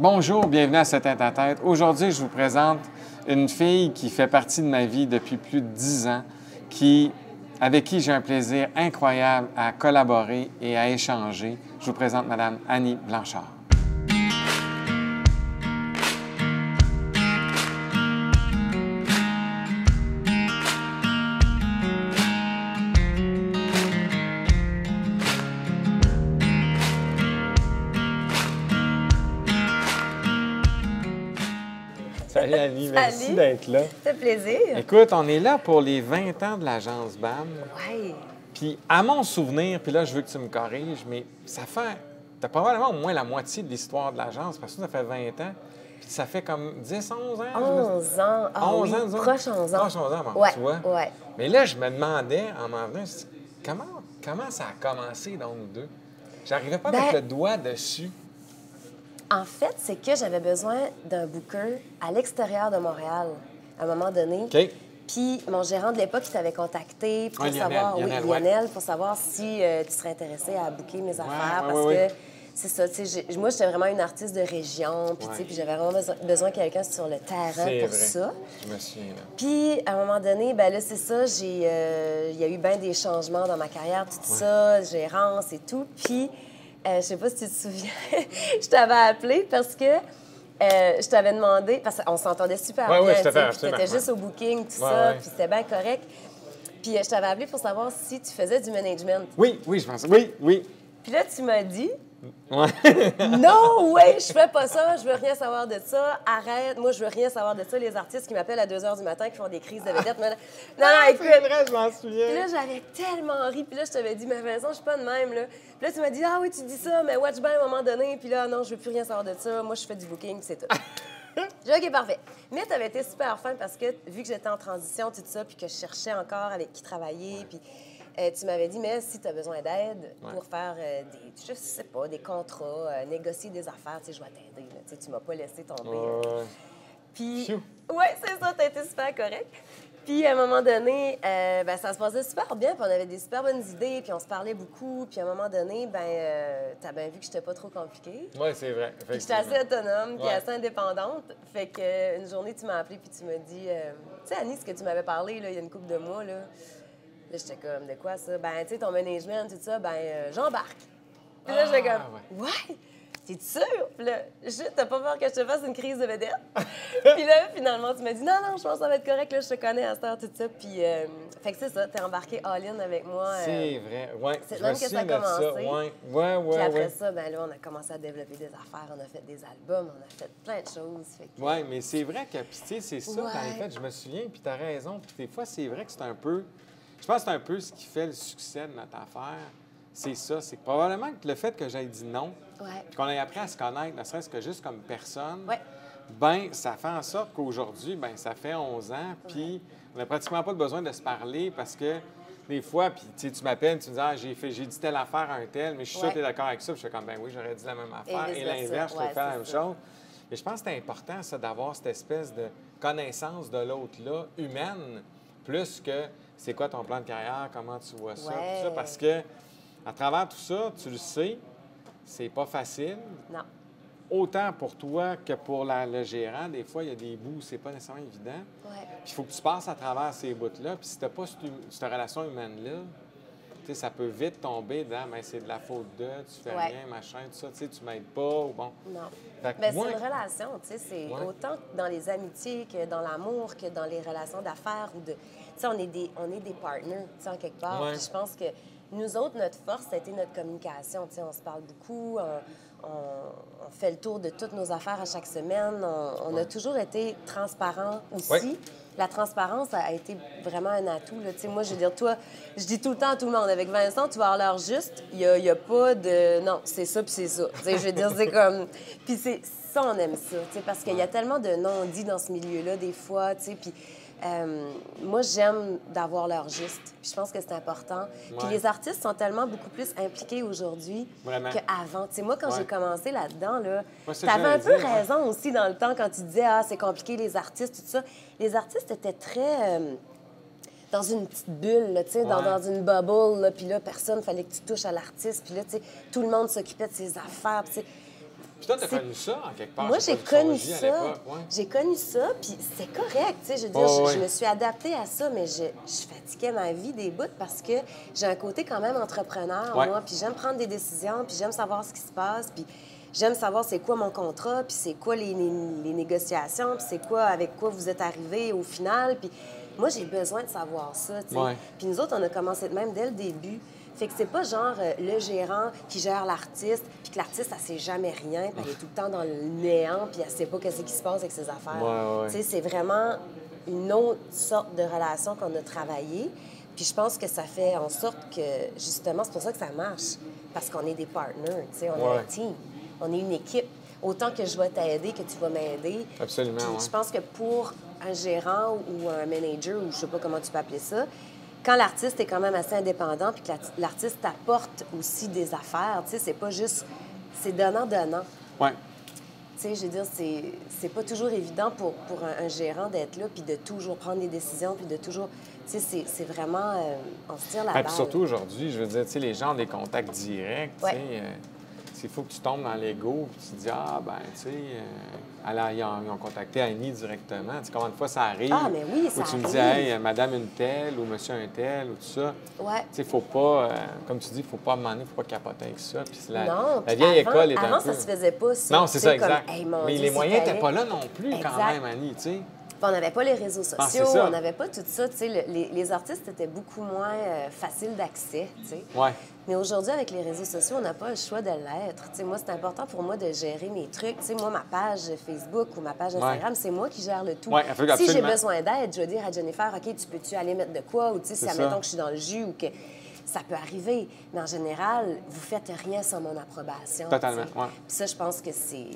Bonjour, bienvenue à ce tête à tête. Aujourd'hui, je vous présente une fille qui fait partie de ma vie depuis plus de dix ans, qui, avec qui j'ai un plaisir incroyable à collaborer et à échanger. Je vous présente Madame Annie Blanchard. Merci d'être là. Ça fait plaisir. Écoute, on est là pour les 20 ans de l'agence BAM. Ouais. Puis à mon souvenir, puis là, je veux que tu me corriges, mais ça fait. T'as probablement au moins la moitié de l'histoire de l'agence, parce que ça fait 20 ans. Puis ça fait comme 10, 11 ans. je me- 11 ans. Ah 11 oui, ans, disons. proche 11 ans. Proche 11 ans, bon, ouais, tu vois. Ouais. Mais là, je me demandais, en m'en venant, comment, comment ça a commencé, donc, deux? J'arrivais pas à Ben- mettre le doigt dessus. En fait, c'est que j'avais besoin d'un booker à l'extérieur de Montréal à un moment donné. OK? Puis mon gérant de l'époque, il t'avait contacté pour Ouais, savoir, Lionel, oui, ouais. Lionel, pour savoir si euh, tu serais intéressé à booker mes affaires ouais, parce que c'est ça, tu sais, j'ai- moi j'étais vraiment une artiste de région, puis j'avais vraiment besoin, besoin de quelqu'un sur le terrain pour vrai. ça. Je me souviens. Puis, à un moment donné, ben là, c'est ça, euh, il y a eu bien des changements dans ma carrière, tout ça, gérance et tout. Puis, euh, je sais pas si tu te souviens, je t'avais appelé parce que euh, je t'avais demandé, parce qu'on s'entendait super Ouais, bien, à tu t'étais juste au booking, tout Ouais, ça, ouais. puis c'était bien correct. Puis, euh, je t'avais appelé pour savoir si tu faisais du management. Oui, oui, je pense. Oui, oui. Puis là, tu m'as dit, Ouais. non, ouais, je fais pas ça, je veux rien savoir de ça. Arrête, moi je veux rien savoir de ça. Les artistes qui m'appellent à 2 h du matin, qui font des crises de vedette. Non, écoute. c'est vrai, je m'en Puis souviens. là, j'avais tellement ri. Puis là, je t'avais dit, mais raison, je suis pas de même, là. Puis là, tu m'as dit, ah oui, tu dis ça, mais watch bien à un moment donné. Puis là, non, je veux plus rien savoir de ça. Moi, je fais du booking, c'est tout. J'ai dit, OK, parfait. Mais tu avais été super fin parce que, vu que j'étais en transition, tout ça, puis que je cherchais encore avec qui travailler, puis euh, tu m'avais dit, mais si tu as besoin d'aide pour faire euh, des, je sais pas, des contrats, euh, négocier des affaires, tu sais, je vais t'aider. Tu sais, tu m'as pas laissé tomber. là. Ouais. Puis, ouais, c'est ça, t'as été super correct. Puis, à un moment donné, ben, ça se passait super bien, puis on avait des super bonnes idées, puis on se parlait beaucoup. Puis, à un moment donné, ben, t'as bien vu que j'étais pas trop compliquée. Oui, c'est vrai. Puis, j'étais assez autonome, puis Ouais. assez indépendante. Fait que une journée, tu m'as appelé, puis tu m'as dit, tu sais, Annie, ce que tu m'avais parlé, là, il y a une couple de mois, là. Là, j'étais comme, de quoi ça? Ben, tu sais, ton management, tout ça, ben, euh, j'embarque. Puis là, j'étais Ah, comme, ouais. T'es sûr? Puis là, je- t'as pas peur que je te fasse une crise de vedette? puis là, finalement, tu m'as dit, non, non, je pense que ça va être correct, là, je te connais à cette heure, tout ça. Puis, euh, fait que c'est ça, t'es embarqué all-in avec moi. euh, C'est vrai. Ouais, c'est même me que ça a ça. commencé. Ouais, ouais, ouais. puis après ouais. ça, ben là, on a commencé à développer des affaires, on a fait des albums, on a fait plein de choses. Fait que- Oui, mais c'est vrai tu sais, c'est ça, Ouais. en fait, je me souviens, puis tu as raison, puis des fois, c'est vrai que c'est un peu, je pense que c'est un peu ce qui fait le succès de notre affaire, c'est ça, c'est probablement que le fait que j'aie dit non, Ouais. puis qu'on ait appris à se connaître, ne serait-ce que juste comme personne, Ouais. ben ça fait en sorte qu'aujourd'hui, ben ça fait 11 ans, puis on n'a pratiquement pas besoin de se parler parce que des fois, puis tu m'appelles, tu me dis, ah, j'ai, fait, j'ai dit telle affaire à un tel, mais je suis sûr que tu es d'accord avec ça, puis je suis comme, ben oui, j'aurais dit la même affaire, et, l'inverse, je Ouais, la même ça. chose. Mais je pense que c'est important, ça, d'avoir cette espèce de connaissance de l'autre-là, humaine, plus que c'est quoi ton plan de carrière, comment tu vois ça, tout ça, parce que à travers tout ça, tu le sais, c'est pas facile. Non. Autant pour toi que pour la- le gérant, des fois, il y a des bouts où c'est pas nécessairement évident. Ouais. Il faut que tu passes à travers ces bouts-là. Puis si tu pas cette, cette relation humaine-là, sais, ça peut vite tomber dans ben, c'est de la faute de, tu fais Ouais. rien, machin, tout ça, tu sais, tu m'aides pas, ou bon. Non. Mais c'est une relation, tu sais, c'est Ouais. autant dans les amitiés que dans l'amour, que dans les relations d'affaires ou de... Tu sais, on est des, on est des partners, tu sais, en quelque part. Ouais. Je pense que nous autres, notre force, ça a été notre communication, tu sais, on se parle beaucoup, on, on- on fait le tour de toutes nos affaires à chaque semaine, on, on a toujours été transparents aussi. La transparence a été vraiment un atout. Moi, je veux dire, toi, je dis tout le temps à tout le monde, avec Vincent, tu vas avoir l'air juste, il n'y a, a pas de... Non, c'est ça, puis c'est ça. Je veux dire, c'est comme... Puis c'est ça, on aime ça, parce qu'il y a tellement de non-dits dans ce milieu-là, des fois, tu sais, puis... euh, moi, j'aime d'avoir leur juste. Puis je pense que c'est important. Puis les artistes sont tellement beaucoup plus impliqués aujourd'hui qu'avant. Tu sais, moi, quand Ouais. j'ai commencé là-dedans, là, tu avais un peu ouais. raison aussi dans le temps quand tu disais Ah, c'est compliqué, les artistes, tout ça. Les artistes étaient très. euh, dans une petite bulle, là, tu sais, dans, dans une bubble, là, puis là, personne, fallait que tu touches à l'artiste, puis là, tout le monde s'occupait de ses affaires. Puis toi, t'as connu ça, en quelque part? Moi, j'ai connu ça. ouais. J'ai connu ça, puis c'est correct, tu sais. Je veux dire, Oh, je, me suis adaptée à ça, mais je, je fatiguais ma vie des bouts parce que j'ai un côté quand même entrepreneur, Ouais. moi, puis j'aime prendre des décisions, puis j'aime savoir ce qui se passe, puis j'aime savoir c'est quoi mon contrat, puis c'est quoi les, les- les négociations, puis c'est quoi, avec quoi vous êtes arrivé au final, puis moi, j'ai besoin de savoir ça, tu sais. Ouais. Puis nous autres, on a commencé de même dès le début. Fait que c'est pas genre euh, le gérant qui gère l'artiste, puis que l'artiste, elle sait jamais rien, puis elle est tout le temps dans le néant, puis elle sait pas qu'est-ce qui se passe avec ses affaires. Ouais, ouais. Tu sais, c'est vraiment une autre sorte de relation qu'on a travaillé. Puis je pense que ça fait en sorte que, justement, c'est pour ça que ça marche. Parce qu'on est des partners, tu sais, on est Ouais. un team. On est une équipe. Autant que je vais t'aider, que tu vas m'aider. Absolument, Puis ouais. Je pense que pour un gérant ou un manager, ou je sais pas comment tu peux appeler ça, quand l'artiste est quand même assez indépendant, puis que l'art- l'artiste apporte aussi des affaires, tu sais, c'est pas juste... C'est donnant-donnant. Ouais. Tu sais, je veux dire, c'est, c'est pas toujours évident pour, pour un, un gérant d'être là, puis de toujours prendre des décisions, puis de toujours... Tu sais, c'est, c'est vraiment... euh, on se tire la Et balle. puis surtout aujourd'hui, je veux dire, tu sais, les gens ont des contacts directs. tu Ouais. sais, euh, s'il faut que tu tombes dans l'ego puis tu te dis, ah, ben, tu sais, euh, alors, ils, ont, ils ont contacté Annie directement. Tu sais, combien de fois ça arrive? Ah, mais oui, ça Où tu me dis, hey, euh, madame une telle ou monsieur un tel ou tout ça. Ouais. Tu sais, faut pas, euh, comme tu dis, faut pas demander, faut pas capoter avec ça. Puis c'est la, non, la vieille avant, école est avant, un peu... ça se faisait pas. Non, c'est ça, exact. comme, hey, mon Mais Dieu, les moyens n'étaient pas là non plus, quand même, Annie, tu sais. On n'avait pas les réseaux Ah, sociaux, on n'avait pas tout ça. Les, les artistes étaient beaucoup moins euh, faciles d'accès. Ouais. Mais aujourd'hui, avec les réseaux sociaux, on n'a pas le choix de l'être. Moi, c'est important pour moi de gérer mes trucs. Moi, ma page Facebook ou ma page Instagram, c'est moi qui gère le tout. Ouais, si j'ai besoin d'aide, je vais dire à Jennifer, OK, tu peux-tu aller mettre de quoi? Ou si ça. admettons que je suis dans le jus ou que ça peut arriver. Mais en général, vous faites rien sans mon approbation. Totalement, ouais. Puis ça, je pense que c'est...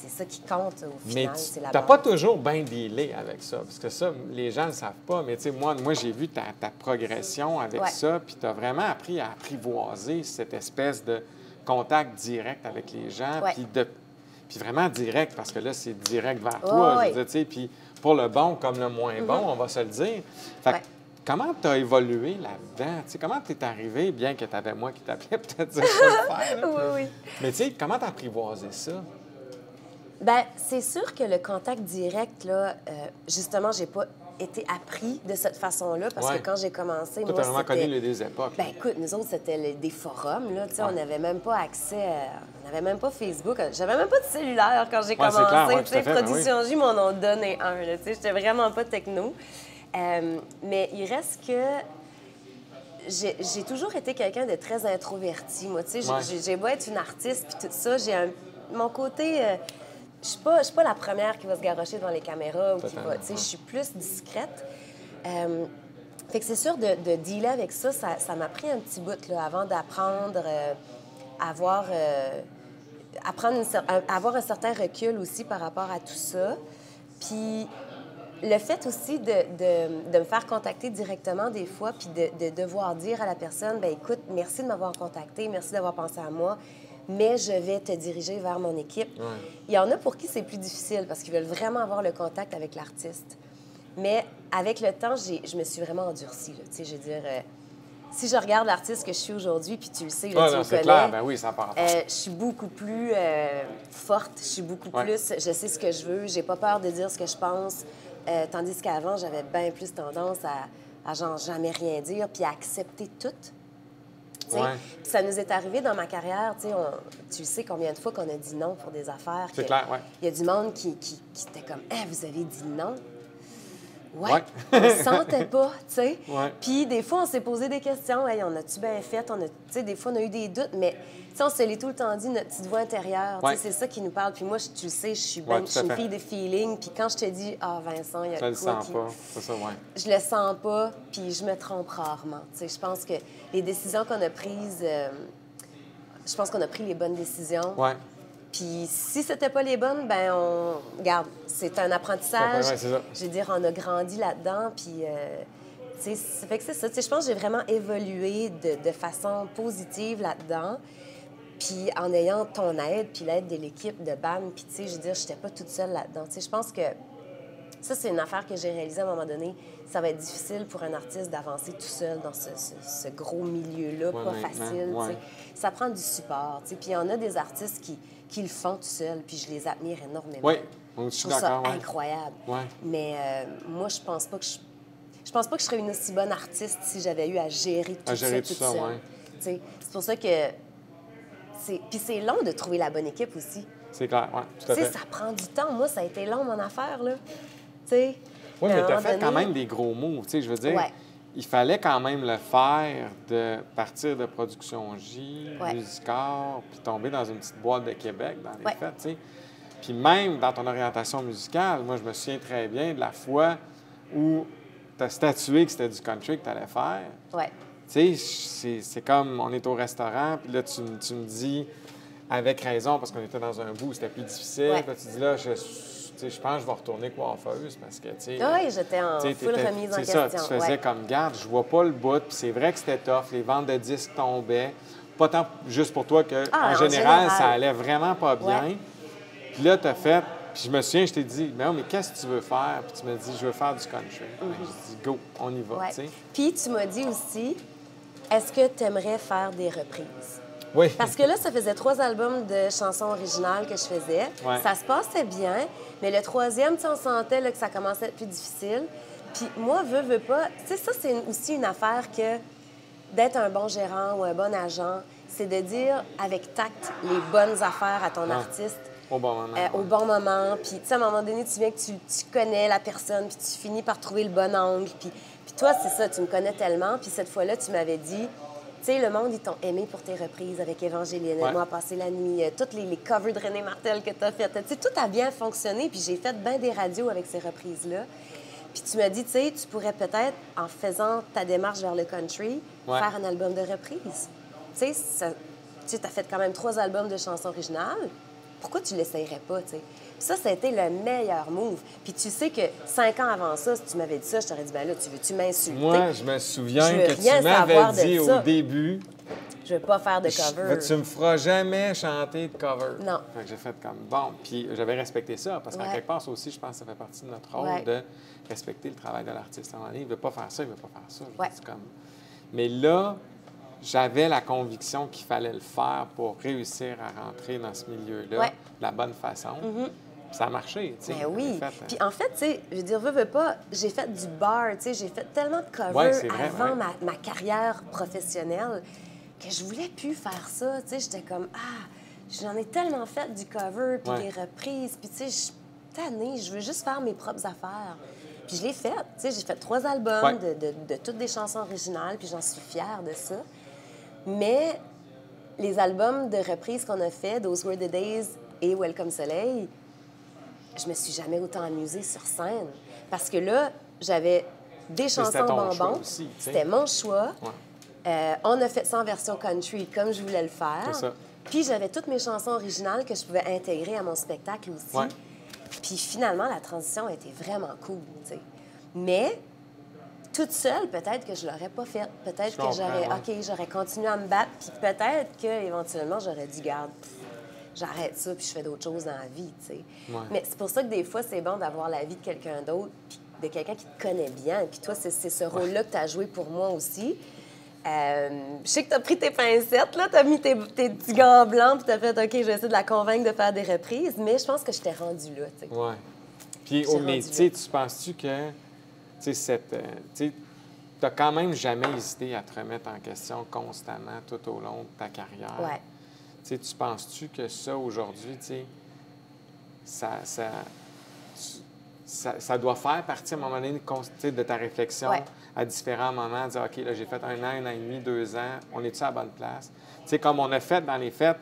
c'est- ça qui compte au Mais final, tu c'est la n'as pas toujours bien dealé avec ça. Parce que ça, les gens ne le savent pas. Mais tu sais, moi, moi j'ai vu ta, ta progression avec Ouais. ça. Puis tu as vraiment appris à apprivoiser cette espèce de contact direct avec les gens. Puis, de, puis vraiment direct, parce que là, c'est direct vers toi. je ouais. veux dire, tu sais, Puis pour le bon comme le moins bon, on va se le dire. Fait Ouais. Comment tu as évolué là-dedans? Tu comment tu es arrivé, bien que tu avais moi qui t'appelais peut-être là. Oui, oui. Mais tu sais, comment tu as apprivoisé ça? Ben, c'est sûr que le contact direct, là, euh, justement, j'ai pas été appris de cette façon-là parce Ouais. que quand j'ai commencé, Toi, moi, tu as vraiment connu les deux époques. Ben écoute, nous autres, c'était des forums, là, tu sais, Ouais. on n'avait même pas accès, à- on n'avait même pas Facebook, j'avais même pas de cellulaire quand j'ai Ouais, commencé, tu tout sais, ben Production J m'en ont donné un, tu sais, j'étais vraiment pas techno. Euh, mais il reste que j'ai toujours été quelqu'un de très introverti, moi, tu sais, j'ai beau être une artiste puis tout ça, j'ai un- mon côté... euh, je suis pas, je suis pas la première qui va se garrocher devant les caméras ou qui va, tu sais, je suis plus discrète. Euh, fait que c'est sûr, de, de dealer avec ça, ça m'a pris un petit bout là, avant d'apprendre euh, à avoir, euh, à prendre une cer- à avoir un certain recul aussi par rapport à tout ça. Puis le fait aussi de, de- de me faire contacter directement des fois, puis de, de devoir dire à la personne, ben écoute, merci de m'avoir contacté, merci d'avoir pensé à moi, mais je vais te diriger vers mon équipe. Il y en a pour qui c'est plus difficile parce qu'ils veulent vraiment avoir le contact avec l'artiste. Mais avec le temps, je me suis vraiment endurcie. Là, je veux dire, euh, si je regarde l'artiste que je suis aujourd'hui, puis tu le sais, là, Ah, tu non, me connais, clair. Ben oui, ça part. euh, je suis beaucoup plus euh, forte, je suis beaucoup Ouais. plus, je sais ce que je veux, j'ai pas peur de dire ce que je pense. Euh, tandis qu'avant, j'avais bien plus tendance à, à genre jamais rien dire puis à accepter tout. Ouais. Ça nous est arrivé dans ma carrière, tu sais, on- tu sais combien de fois qu'on a dit non pour des affaires. C'est clair, ouais. Il y a du monde qui, qui, qui était comme, ah, vous avez dit non? Ouais, Ouais. on le sentait pas, tu sais. Ouais. Puis des fois, on s'est posé des questions. Hey, on a-tu bien fait? On a, tu sais, des fois, on a eu des doutes, mais on se l'est tout le temps dit, notre petite voix intérieure. Ouais. C'est ça qui nous parle. Puis moi, je- tu le sais, je suis, ben- je suis une fille de feeling. Puis quand je te dis, ah, Vincent, il y a Ça le de quoi sens pas. Ça, je le sens pas, puis je me trompe rarement. Tu sais, je pense que les décisions qu'on a prises, euh, je pense qu'on a pris les bonnes décisions. Ouais. Puis si c'était pas les bonnes, ben on regarde, c'est un apprentissage. Ouais, c'est ça. Je veux dire, on a grandi là-dedans, puis euh, tu sais, ça fait que c'est ça. Tu sais, je pense que j'ai vraiment évolué de, de façon positive là-dedans. Puis en ayant ton aide, puis l'aide de l'équipe de BAM, puis tu sais, je veux dire, j'étais pas toute seule là-dedans. Tu sais, je pense que Ça, c'est une affaire que j'ai réalisée à un moment donné. Ça va être difficile pour un artiste d'avancer tout seul dans ce, ce- ce gros milieu-là, Ouais, pas facile. ouais. Ça prend du support. Puis il y en a des artistes qui, qui le font tout seuls, puis je les admire énormément. Oui, je suis trouve ça d'accord. ouais. incroyable. Mais euh, moi, je pense pas que je... je pense pas que je serais une aussi bonne artiste si j'avais eu à gérer tout À gérer ça tout ça, C'est pour ça que puis c'est long de trouver la bonne équipe aussi. C'est clair, oui, Tu sais, ça prend du temps. Moi, ça a été long mon affaire là. Sais. Oui, mais tu as fait quand même des gros mots. Tu sais, je veux dire, Ouais. il fallait quand même le faire de partir de Production J, Ouais. Musicor, puis tomber dans une petite boîte de Québec dans les Ouais. fêtes, tu sais. Puis même dans ton orientation musicale, moi, je me souviens très bien de la fois où tu as statué que c'était du country que tu allais faire. Ouais. Tu sais, c'est- comme on est au restaurant, puis là, tu, tu me dis, avec raison, parce qu'on était dans un bout où c'était plus difficile, Ouais. là, tu dis là, je, je pense que je vais retourner coiffeuse parce que, tu sais. Oui, j'étais en full remise en c'est ça, question. tu faisais ouais. comme garde, je vois pas le bout, puis c'est vrai que c'était tough, les ventes de disques tombaient. Pas tant juste pour toi que, Ah, en, en général, général. ça allait vraiment pas bien. Ouais. Puis là, tu as fait, puis je me souviens, je t'ai dit, mais, non, mais qu'est-ce que tu veux faire? Puis tu m'as dit, je veux faire du country. Ben, je dis, go, on y va. Ouais. Puis tu m'as dit aussi, est-ce que tu aimerais faire des reprises? Oui. Parce que là, ça faisait trois albums de chansons originales que je faisais. Ouais. Ça se passait bien, mais le troisième, tu on sentait là, que ça commençait à être plus difficile. Puis moi, veux, veux pas. Tu sais, ça, c'est aussi une affaire que d'être un bon gérant ou un bon agent, c'est de dire avec tact les bonnes affaires à ton artiste. Au bon moment. euh, au bon moment, puis tu sais, à un moment donné, tu viens que tu, tu connais la personne, puis tu finis par trouver le bon angle, puis, puis toi, c'est ça, tu me connais tellement, puis cette fois-là, tu m'avais dit, tu sais, le monde, ils t'ont aimé pour tes reprises avec Évangéline, Ouais. Moi, passer la nuit, euh, toutes les, les covers de René Martel que tu as faites. Tu sais, tout a bien fonctionné, puis j'ai fait bien des radios avec ces reprises-là. Puis tu m'as dit, tu sais, tu pourrais peut-être, en faisant ta démarche vers le country, Ouais. faire un album de reprises. Tu sais, tu as fait quand même trois albums de chansons originales. Pourquoi tu l'essayerais pas, tu sais? Ça, ça a été le meilleur move. Puis tu sais que cinq ans avant ça, si tu m'avais dit ça, je t'aurais dit, ben là, tu veux-tu m'insulter? Moi, je me souviens Je que tu m'avais dit au début, Je veux pas faire de je- cover. tu me feras jamais chanter de cover. Non. Fait que j'ai fait comme bon. Puis j'avais respecté ça parce qu'en Ouais. quelque part, ça aussi, je pense que ça fait partie de notre rôle Ouais. de respecter le travail de l'artiste. Donné, il ne veut pas faire ça, il ne veut pas faire ça. Je Ouais. dis comme... Mais là, j'avais la conviction qu'il fallait le faire pour réussir à rentrer dans ce milieu-là Ouais. de la bonne façon. Puis Ça a marché, tu sais. Ben oui. Fait, Puis en fait, tu sais, je veux dire, veux, veux pas, j'ai fait du bar, tu sais, j'ai fait tellement de covers Ouais, c'est vrai, avant ouais. ma, ma carrière professionnelle que je voulais plus faire ça, tu sais, j'étais comme, ah, j'en ai tellement fait du cover, puis Ouais. des reprises, puis tu sais, je suis tannée, je veux juste faire mes propres affaires. Puis je l'ai fait, tu sais, j'ai fait trois albums de, de- de toutes des chansons originales, puis j'en suis fière de ça. Mais les albums de reprises qu'on a fait, Those Were the Days et Welcome Soleil, je me suis jamais autant amusée sur scène. Parce que là, j'avais des chansons bonbons. C'était mon choix. Ouais. Euh, on a fait ça en version country comme je voulais le faire. Ça. Puis j'avais toutes mes chansons originales que je pouvais intégrer à mon spectacle aussi. Ouais. Puis finalement, la transition a été vraiment cool. Mais toute seule, peut-être que je l'aurais pas faite. Peut-être que j'aurais, ouais. OK, j'aurais continué à me battre, puis peut-être qu'éventuellement, j'aurais dit, garde, pff, j'arrête ça, puis je fais d'autres choses dans la vie, tu sais. Ouais. Mais c'est pour ça que des fois, c'est bon d'avoir la vie de quelqu'un d'autre, puis de quelqu'un qui te connaît bien. Puis toi, c'est ce rôle-là que tu as joué pour moi aussi. Euh, je sais que tu as pris tes pincettes, là, tu as mis tes, tes petits gants blancs, puis tu as fait OK, je vais essayer de la convaincre de faire des reprises, mais je pense que je t'ai rendu là. tu sais. Oui. Puis, au rendu métier, tu penses-tu que, tu sais, euh, tu t'as quand même jamais hésité à te remettre en question constamment tout au long de ta carrière? Ouais. Tu sais, tu penses-tu que ça, aujourd'hui, tu sais, ça, ça, tu- ça, ça doit faire partie, à un moment donné, de ta réflexion Ouais. à différents moments, dire, OK, là, j'ai fait un an, un an et demi, deux ans, on est-tu à la bonne place? Tu sais, comme on a fait dans les fêtes,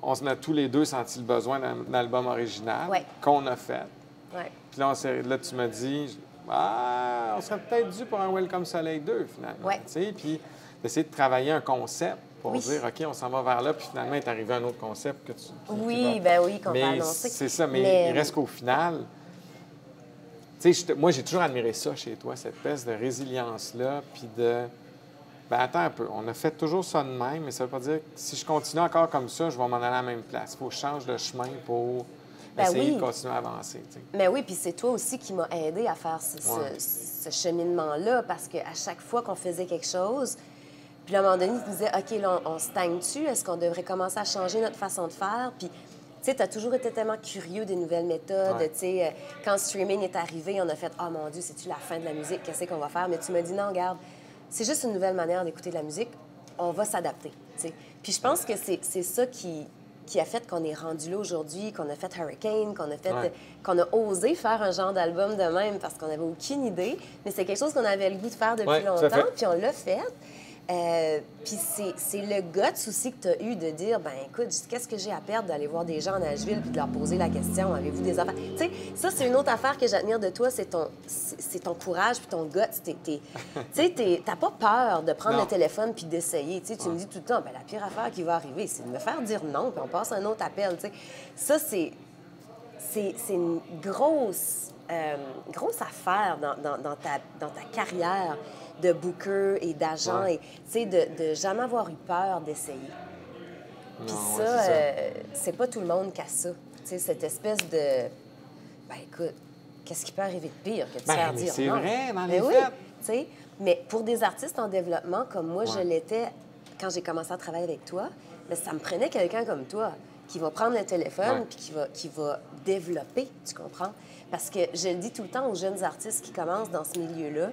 on a tous les deux senti le besoin d'un album original Ouais. qu'on a fait. Ouais. Puis là, on là, tu m'as dit, ah, on serait peut-être dû pour un Welcome Soleil 2, finalement. Puis d'essayer de travailler un concept pour Oui. dire, OK, on s'en va vers là, puis finalement, est arrivé un autre concept que tu. tu- tu Oui, vas- ben oui, qu'on Mais annoncer. c'est ça, mais, Mais- il reste qu'au final, tu sais, moi, j'ai toujours admiré ça chez toi, cette espèce de résilience-là, puis de. Ben attends un peu, on a fait toujours ça de même, mais ça veut pas dire que si je continue encore comme ça, je vais m'en aller à la même place. Il faut que je change de chemin pour Ben essayer oui. de continuer à avancer. tu sais. Mais oui, puis c'est toi aussi qui m'as aidé à faire ce, ce- Ouais. ce cheminement-là, parce qu'à chaque fois qu'on faisait quelque chose, puis à un moment donné, tu disais, OK, là, on, on stagne-tu? Est-ce qu'on devrait commencer à changer notre façon de faire? Puis, tu sais, tu as toujours été tellement curieux des nouvelles méthodes. Ouais. Tu sais, euh, quand le streaming est arrivé, on a fait, oh mon Dieu, c'est-tu la fin de la musique? Qu'est-ce qu'on va faire? Mais tu m'as dit, non, regarde, c'est juste une nouvelle manière d'écouter de la musique. On va s'adapter. Puis je pense que c'est c'est ça qui, qui a fait qu'on est rendu là aujourd'hui, qu'on a fait Hurricane, qu'on a fait, Ouais. qu'on a osé faire un genre d'album de même parce qu'on n'avait aucune idée, mais c'est quelque chose qu'on avait le goût de faire depuis Ouais, longtemps, puis on l'a fait. Euh, puis c'est c'est le guts aussi que tu as eu de dire, ben écoute, qu'est-ce que j'ai à perdre d'aller voir des gens à Nashville puis de leur poser la question, avez-vous des affaires? Tu sais, ça, c'est une autre affaire que j'admire de toi, c'est ton, ton courage puis ton guts. Tu sais, t'as pas peur de prendre Non. le téléphone puis d'essayer. Tu sais, tu me dis tout le temps, ben la pire affaire qui va arriver, c'est de me faire dire non puis on passe à un autre appel. Tu sais, ça, c'est c'est c'est une grosse, euh, grosse affaire dans, dans- dans ta, dans ta carrière de booker et d'agent. Ouais. Et, tu sais, de, de jamais avoir eu peur d'essayer. Puis ça, ouais, euh, c'est pas tout le monde qui a ça. Tu sais, cette espèce de... Ben écoute, qu'est-ce qui peut arriver de pire que de se Ben, faire mais dire c'est vrai, dans Ben oui, tu sais. Mais pour des artistes en développement comme moi, je l'étais quand j'ai commencé à travailler avec toi, mais ça me prenait quelqu'un comme toi qui va prendre le téléphone puis qui va, qui va développer, tu comprends? Parce que je le dis tout le temps aux jeunes artistes qui commencent dans ce milieu-là,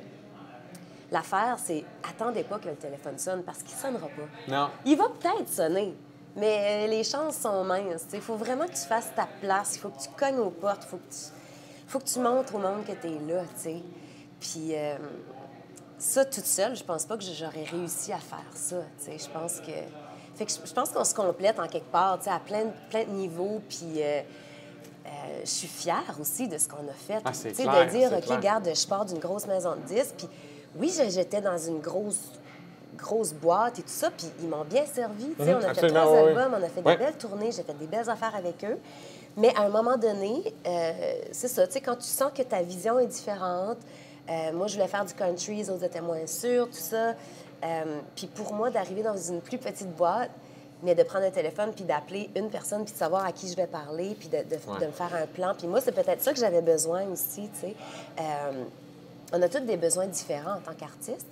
l'affaire, c'est attendez pas que le téléphone sonne parce qu'il sonnera pas. Non. Il va peut-être sonner, mais euh, les chances sont minces. Il faut vraiment que tu fasses ta place. Il faut que tu cognes aux portes. Il faut, que tu... faut que tu montres au monde que tu es là. tu sais. Puis euh, ça, toute seule, je pense pas que j'aurais réussi à faire ça. tu sais. Je pense que. Fait que je pense qu'on se complète en quelque part, tu sais, à plein, de- plein de niveaux. Puis. euh, euh, je suis fière aussi de ce qu'on a fait. Ah, Tu sais, de dire, OK, clair. regarde, je pars d'une grosse maison de disques. Puis oui, j'étais dans une grosse grosse boîte et tout ça, puis ils m'ont bien servi. Mhm, on a fait trois oui, albums, on a fait des belles tournées, j'ai fait des belles affaires avec eux. Mais à un moment donné, euh, c'est ça, tu sais, quand tu sens que ta vision est différente, euh, moi, je voulais faire du country, les autres étaient moins sûrs, tout ça. Euh, puis pour moi, d'arriver dans une plus petite boîte, mais de prendre le téléphone puis d'appeler une personne puis de savoir à qui je vais parler puis de, de- Ouais. de me faire un plan. Puis moi, c'est peut-être ça que j'avais besoin aussi, tu sais. On a tous des besoins différents en tant qu'artiste.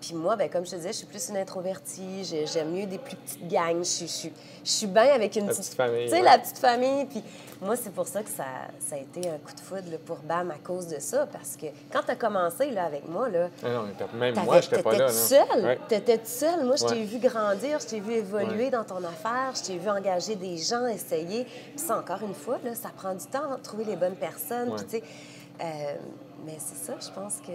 Puis moi, ben, comme je te disais, je suis plus une introvertie. J'ai- J'aime mieux des plus petites gangs. Je, suis- je, je suis bien avec une La petite famille, Tu sais, ouais. la petite famille. Puis moi, c'est pour ça que ça, ça a été un coup de foudre là, pour BAM à cause de ça. Parce que quand tu as commencé là, avec moi, là, Ah non, même moi, je n'étais pas là. T'étais non. seule. Ouais. T'étais seule. Moi, je t'ai Ouais. vu grandir, je t'ai vu évoluer dans ton affaire, je t'ai vu engager des gens, essayer. Puis ça, encore une fois, là, ça prend du temps de trouver les bonnes personnes. Puis, tu sais, euh, mais c'est ça, je pense que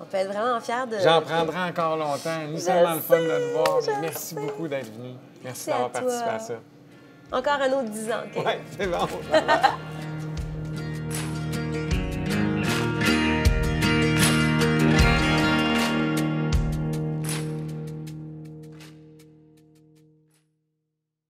on peut être vraiment fiers de. J'en prendrai encore longtemps. Nous, c'est tellement le fun de te voir. Merci sais. beaucoup d'être venu. Merci d'avoir participé toi. à ça. Encore un autre 10 ans. OK? Ouais, c'est bon.